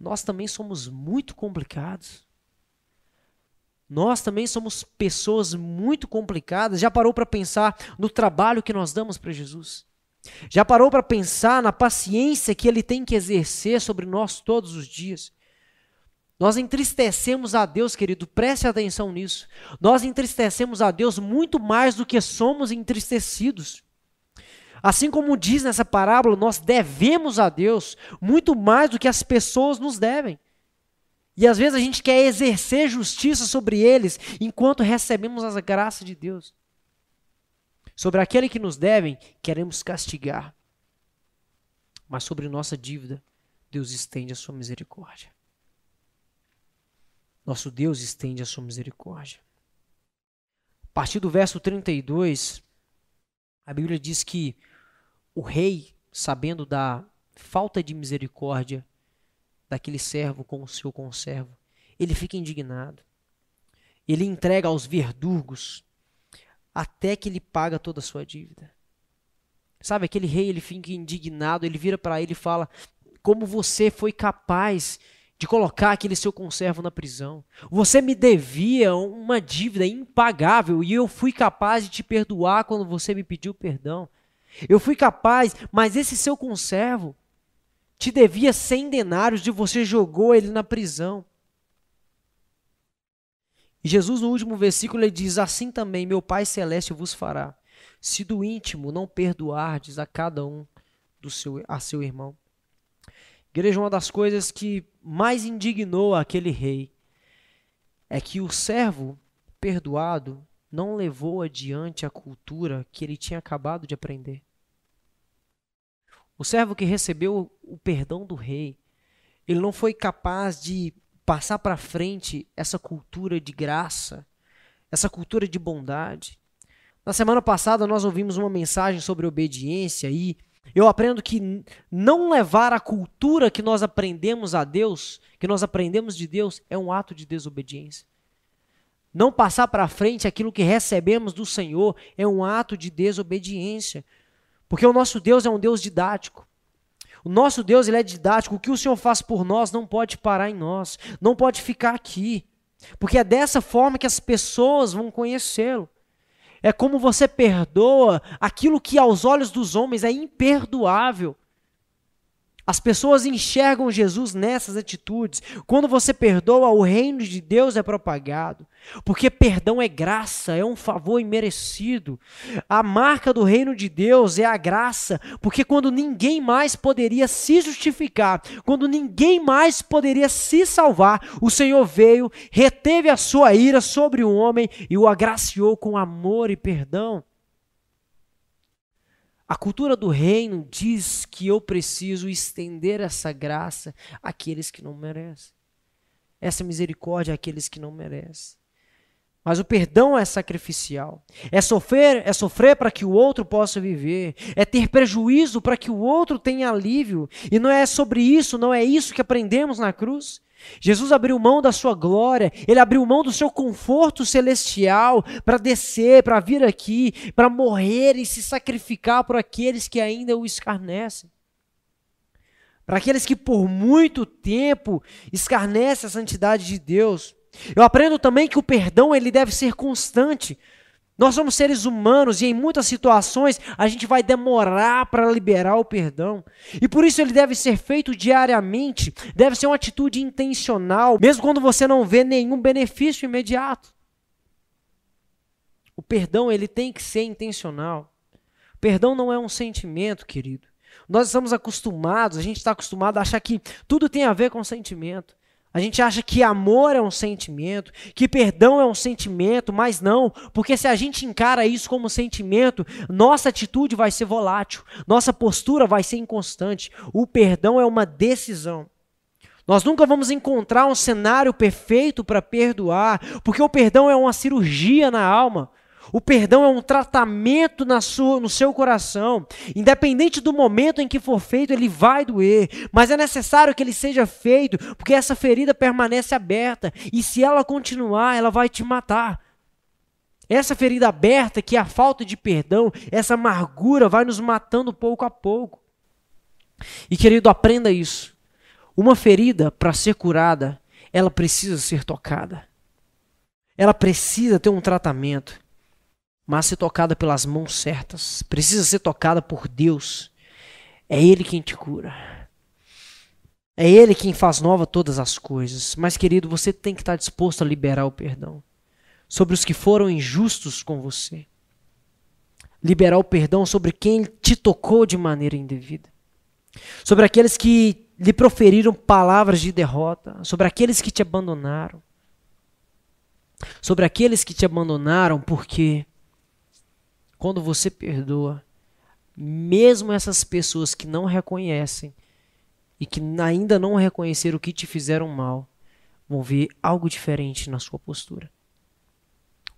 nós também somos muito complicados. Nós também somos pessoas muito complicadas. Já parou para pensar no trabalho que nós damos para Jesus? Já parou para pensar na paciência que ele tem que exercer sobre nós todos os dias? Nós entristecemos a Deus, querido, preste atenção nisso. Nós entristecemos a Deus muito mais do que somos entristecidos. Assim como diz nessa parábola, nós devemos a Deus muito mais do que as pessoas nos devem. E às vezes a gente quer exercer justiça sobre eles enquanto recebemos as graças de Deus. Sobre aquele que nos devem, queremos castigar. Mas sobre nossa dívida, Deus estende a sua misericórdia. Nosso Deus estende a sua misericórdia. A partir do verso 32, a Bíblia diz que o rei, sabendo da falta de misericórdia daquele servo com o seu conservo, ele fica indignado. Ele entrega aos verdugos até que ele paga toda a sua dívida. Sabe, aquele rei, ele fica indignado, ele vira para ele e fala: Como você foi capaz de colocar aquele seu conservo na prisão? Você me devia uma dívida impagável e eu fui capaz de te perdoar quando você me pediu perdão. Eu fui capaz, mas esse seu conservo te devia 100 denários e você jogou ele na prisão. Jesus, no último versículo, ele diz: Assim também meu Pai Celeste vos fará, se do íntimo não perdoardes a cada um do seu, a seu irmão. Igreja, uma das coisas que mais indignou aquele rei é que o servo perdoado não levou adiante a cultura que ele tinha acabado de aprender. O servo que recebeu o perdão do rei, ele não foi capaz de passar para frente essa cultura de graça, essa cultura de bondade. Na semana passada nós ouvimos uma mensagem sobre obediência e eu aprendo que não levar a cultura que nós aprendemos a Deus, que nós aprendemos de Deus, é um ato de desobediência. Não passar para frente aquilo que recebemos do Senhor é um ato de desobediência. Porque o nosso Deus é um Deus didático. O nosso Deus ele é didático. O que o Senhor faz por nós não pode parar em nós, não pode ficar aqui. Porque é dessa forma que as pessoas vão conhecê-lo. É como você perdoa aquilo que aos olhos dos homens é imperdoável. As pessoas enxergam Jesus nessas atitudes. Quando você perdoa, o reino de Deus é propagado. Porque perdão é graça, é um favor imerecido. A marca do reino de Deus é a graça, porque quando ninguém mais poderia se justificar, quando ninguém mais poderia se salvar, o Senhor veio, reteve a sua ira sobre o homem e o agraciou com amor e perdão. A cultura do reino diz que eu preciso estender essa graça àqueles que não merecem. Essa misericórdia àqueles que não merecem. Mas o perdão é sacrificial. É sofrer, é sofrer para que o outro possa viver, é ter prejuízo para que o outro tenha alívio. E não é sobre isso, não é isso que aprendemos na cruz. Jesus abriu mão da sua glória, ele abriu mão do seu conforto celestial para descer, para vir aqui, para morrer e se sacrificar por aqueles que ainda o escarnecem. Para aqueles que por muito tempo escarnecem a santidade de Deus. Eu aprendo também que o perdão ele deve ser constante. Nós somos seres humanos e em muitas situações a gente vai demorar para liberar o perdão. E por isso ele deve ser feito diariamente, deve ser uma atitude intencional, mesmo quando você não vê nenhum benefício imediato. O perdão ele tem que ser intencional. Perdão não é um sentimento, querido. Nós estamos acostumados, a gente está acostumado a achar que tudo tem a ver com sentimento. A gente acha que amor é um sentimento, que perdão é um sentimento, mas não, porque se a gente encara isso como sentimento, nossa atitude vai ser volátil, nossa postura vai ser inconstante. O perdão é uma decisão. Nós nunca vamos encontrar um cenário perfeito para perdoar, porque o perdão é uma cirurgia na alma. O perdão é um tratamento na sua, no seu coração. Independente do momento em que for feito, ele vai doer. Mas é necessário que ele seja feito, porque essa ferida permanece aberta. E se ela continuar, ela vai te matar. Essa ferida aberta, que é a falta de perdão, essa amargura vai nos matando pouco a pouco. E querido, aprenda isso. Uma ferida, para ser curada, ela precisa ser tocada. Ela precisa ter um tratamento mas ser tocada pelas mãos certas. Precisa ser tocada por Deus. É Ele quem te cura. É Ele quem faz nova todas as coisas. Mas, querido, você tem que estar disposto a liberar o perdão sobre os que foram injustos com você. Liberar o perdão sobre quem te tocou de maneira indevida. Sobre aqueles que lhe proferiram palavras de derrota. Sobre aqueles que te abandonaram. Sobre aqueles que te abandonaram porque quando você perdoa, mesmo essas pessoas que não reconhecem e que ainda não reconheceram o que te fizeram mal, vão ver algo diferente na sua postura.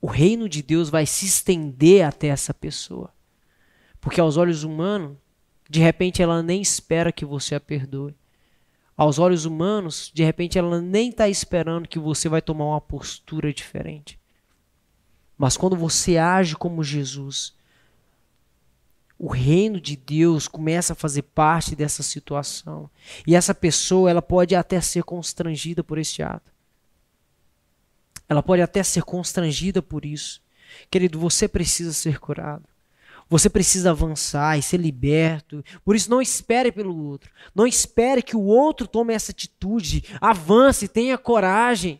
O reino de Deus vai se estender até essa pessoa. Porque aos olhos humanos, de repente ela nem espera que você a perdoe. Aos olhos humanos, de repente ela nem está esperando que você vai tomar uma postura diferente. Mas quando você age como Jesus, o reino de Deus começa a fazer parte dessa situação. E essa pessoa, ela pode até ser constrangida por este ato. Ela pode até ser constrangida por isso. Querido, você precisa ser curado. Você precisa avançar e ser liberto. Por isso, não espere pelo outro. Não espere que o outro tome essa atitude. Avance, tenha coragem.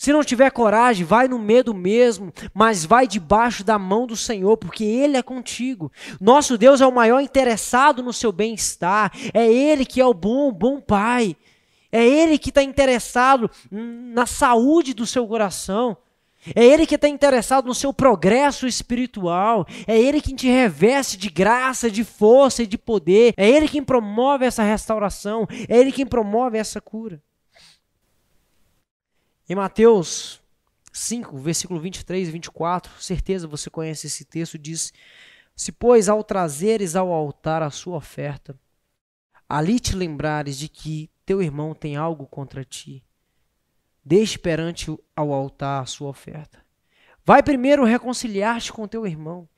Se não tiver coragem, vai no medo mesmo, mas vai debaixo da mão do Senhor, porque Ele é contigo. Nosso Deus é o maior interessado no seu bem-estar. É Ele que é o bom, bom Pai. É Ele que está interessado na saúde do seu coração. É Ele que está interessado no seu progresso espiritual. É Ele quem te reveste de graça, de força e de poder. É Ele quem promove essa restauração. É Ele quem promove essa cura. Em Mateus 5, versículo 23 e 24, certeza você conhece esse texto, diz: Se, pois, ao trazeres ao altar a sua oferta, ali te lembrares de que teu irmão tem algo contra ti, deixe perante ao altar a sua oferta. Vai primeiro reconciliar-te com teu irmão,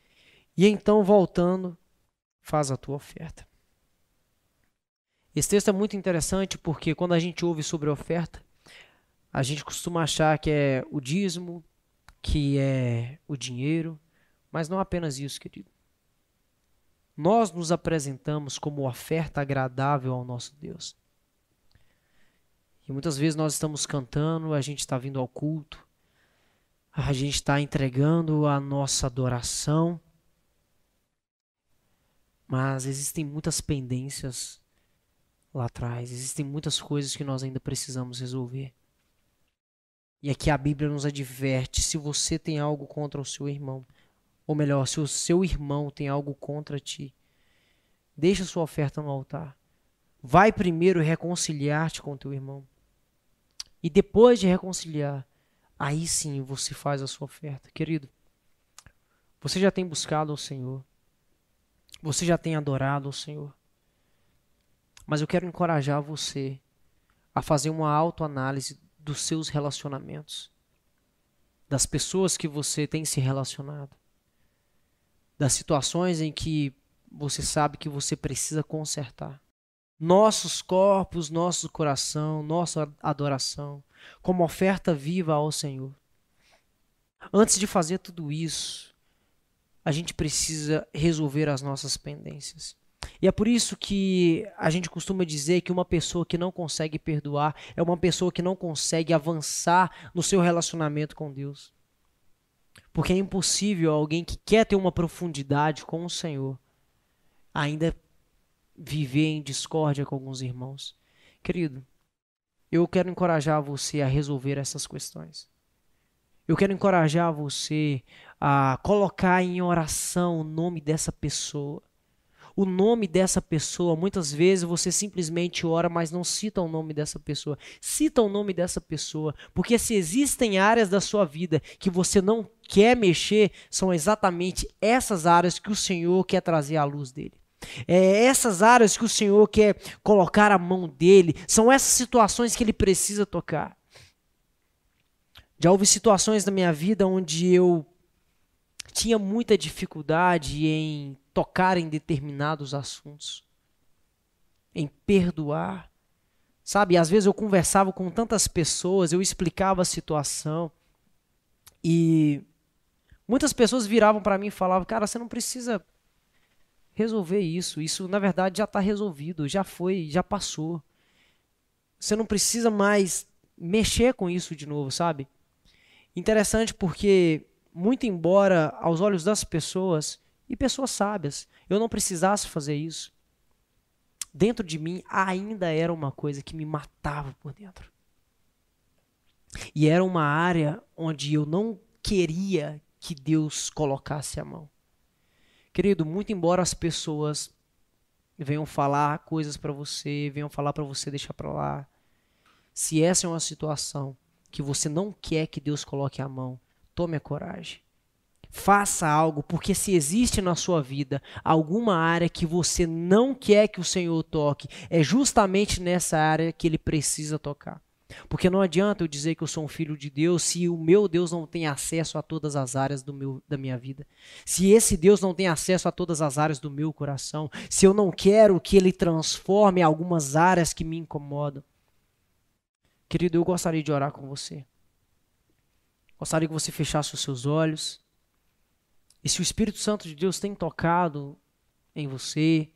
e então, voltando, faz a tua oferta. Esse texto é muito interessante porque quando a gente ouve sobre oferta, a gente costuma achar que é o dízimo, que é o dinheiro, mas não apenas isso, querido. Nós nos apresentamos como oferta agradável ao nosso Deus. E muitas vezes nós estamos cantando, a gente está vindo ao culto, a gente está entregando a nossa adoração, mas existem muitas pendências lá atrás, existem muitas coisas que nós ainda precisamos resolver. E aqui a Bíblia nos adverte: se você tem algo contra o seu irmão, ou melhor, se o seu irmão tem algo contra ti, deixa sua oferta no altar. Vai primeiro reconciliar-te com teu irmão. E depois de reconciliar, aí sim você faz a sua oferta. Querido, você já tem buscado ao Senhor. Você já tem adorado ao Senhor. Mas eu quero encorajar você a fazer uma autoanálise dos seus relacionamentos, das pessoas que você tem se relacionado, das situações em que você sabe que você precisa consertar. Nossos corpos, nosso coração, nossa adoração, como oferta viva ao Senhor. Antes de fazer tudo isso, a gente precisa resolver as nossas pendências. E é por isso que a gente costuma dizer que uma pessoa que não consegue perdoar é uma pessoa que não consegue avançar no seu relacionamento com Deus. Porque é impossível alguém que quer ter uma profundidade com o Senhor ainda viver em discórdia com alguns irmãos. Querido, eu quero encorajar você a resolver essas questões. Eu quero encorajar você a colocar em oração o nome dessa pessoa o nome dessa pessoa. Muitas vezes você simplesmente ora, mas não cita o nome dessa pessoa. Cita o nome dessa pessoa, porque se existem áreas da sua vida que você não quer mexer, são exatamente essas áreas que o Senhor quer trazer à luz dele. É essas áreas que o Senhor quer colocar a mão dele, são essas situações que ele precisa tocar. Já houve situações na minha vida onde eu tinha muita dificuldade em tocar em determinados assuntos, em perdoar. Sabe, às vezes eu conversava com tantas pessoas, eu explicava a situação e muitas pessoas viravam para mim e falavam: "Cara, você não precisa resolver isso. Isso na verdade já está resolvido, já foi, já passou. Você não precisa mais mexer com isso de novo, sabe? Interessante porque muito embora aos olhos das pessoas e pessoas sábias, eu não precisasse fazer isso. Dentro de mim ainda era uma coisa que me matava por dentro. E era uma área onde eu não queria que Deus colocasse a mão. Querido, muito embora as pessoas venham falar coisas para você, venham falar para você deixar para lá, se essa é uma situação que você não quer que Deus coloque a mão, tome a coragem. Faça algo, porque se existe na sua vida alguma área que você não quer que o Senhor toque, é justamente nessa área que ele precisa tocar. Porque não adianta eu dizer que eu sou um filho de Deus se o meu Deus não tem acesso a todas as áreas do meu, da minha vida. Se esse Deus não tem acesso a todas as áreas do meu coração. Se eu não quero que ele transforme algumas áreas que me incomodam. Querido, eu gostaria de orar com você. Gostaria que você fechasse os seus olhos. E se o Espírito Santo de Deus tem tocado em você,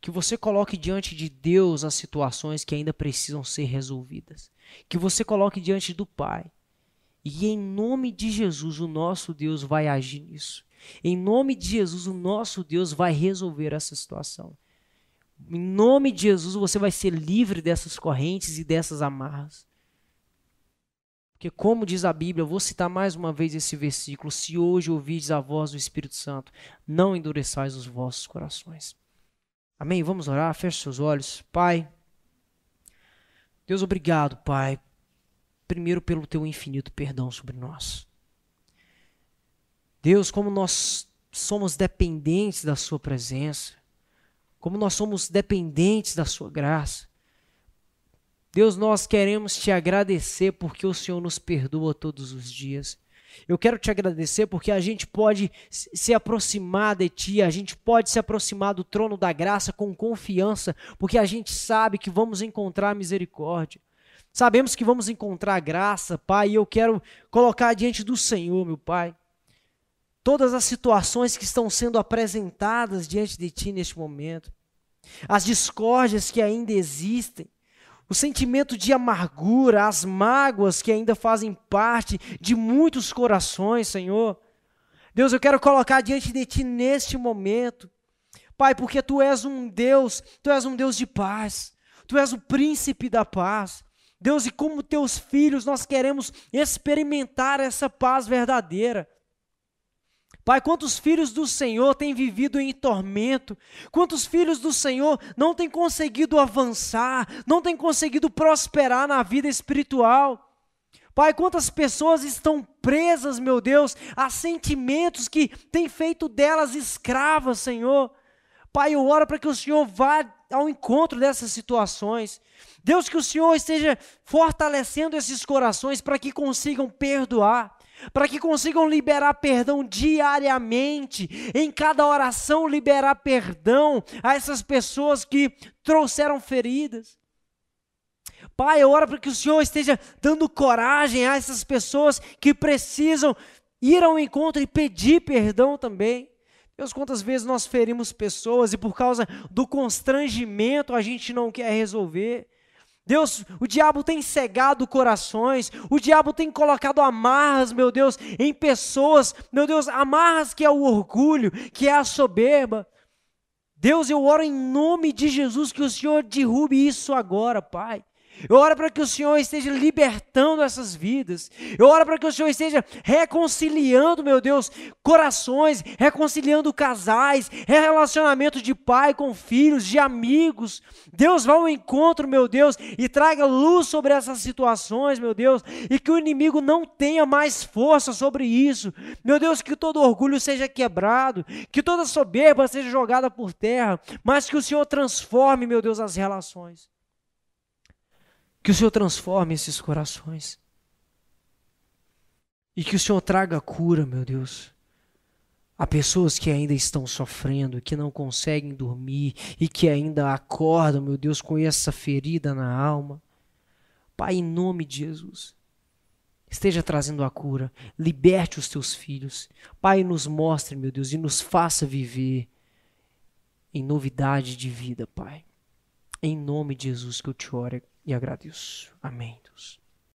que você coloque diante de Deus as situações que ainda precisam ser resolvidas. Que você coloque diante do Pai. E em nome de Jesus, o nosso Deus vai agir nisso. Em nome de Jesus, o nosso Deus vai resolver essa situação. Em nome de Jesus, você vai ser livre dessas correntes e dessas amarras. Porque, como diz a Bíblia, eu vou citar mais uma vez esse versículo: se hoje ouvides a voz do Espírito Santo, não endureçais os vossos corações. Amém? Vamos orar, feche seus olhos. Pai, Deus, obrigado, Pai, primeiro pelo teu infinito perdão sobre nós. Deus, como nós somos dependentes da Sua presença, como nós somos dependentes da Sua graça. Deus, nós queremos te agradecer porque o Senhor nos perdoa todos os dias. Eu quero te agradecer porque a gente pode se aproximar de Ti, a gente pode se aproximar do trono da graça com confiança, porque a gente sabe que vamos encontrar misericórdia. Sabemos que vamos encontrar graça, Pai, e eu quero colocar diante do Senhor, meu Pai, todas as situações que estão sendo apresentadas diante de Ti neste momento, as discórdias que ainda existem, o sentimento de amargura, as mágoas que ainda fazem parte de muitos corações, Senhor. Deus, eu quero colocar diante de Ti neste momento, Pai, porque Tu és um Deus, Tu és um Deus de paz, Tu és o príncipe da paz. Deus, e como Teus filhos, nós queremos experimentar essa paz verdadeira. Pai, quantos filhos do Senhor têm vivido em tormento? Quantos filhos do Senhor não têm conseguido avançar, não têm conseguido prosperar na vida espiritual? Pai, quantas pessoas estão presas, meu Deus, a sentimentos que têm feito delas escravas, Senhor. Pai, eu oro para que o Senhor vá ao encontro dessas situações. Deus, que o Senhor esteja fortalecendo esses corações para que consigam perdoar, para que consigam liberar perdão diariamente, em cada oração liberar perdão a essas pessoas que trouxeram feridas. Pai, eu oro para que o Senhor esteja dando coragem a essas pessoas que precisam ir ao encontro e pedir perdão também. Deus, quantas vezes nós ferimos pessoas e por causa do constrangimento a gente não quer resolver. Deus, o diabo tem cegado corações, o diabo tem colocado amarras, meu Deus, em pessoas, meu Deus, amarras que é o orgulho, que é a soberba. Deus, eu oro em nome de Jesus que o Senhor derrube isso agora, Pai. Eu oro para que o Senhor esteja libertando essas vidas. Eu oro para que o Senhor esteja reconciliando, meu Deus, corações, reconciliando casais, relacionamento de pai com filhos, de amigos. Deus vá ao encontro, meu Deus, e traga luz sobre essas situações, meu Deus, e que o inimigo não tenha mais força sobre isso. Meu Deus, que todo orgulho seja quebrado, que toda soberba seja jogada por terra, mas que o Senhor transforme, meu Deus, as relações. Que o Senhor transforme esses corações. E que o Senhor traga cura, meu Deus, a pessoas que ainda estão sofrendo, que não conseguem dormir e que ainda acordam, meu Deus, com essa ferida na alma. Pai, em nome de Jesus, esteja trazendo a cura, liberte os teus filhos. Pai, nos mostre, meu Deus, e nos faça viver em novidade de vida, Pai. Em nome de Jesus que eu te oro e agradeço. Amém, Deus.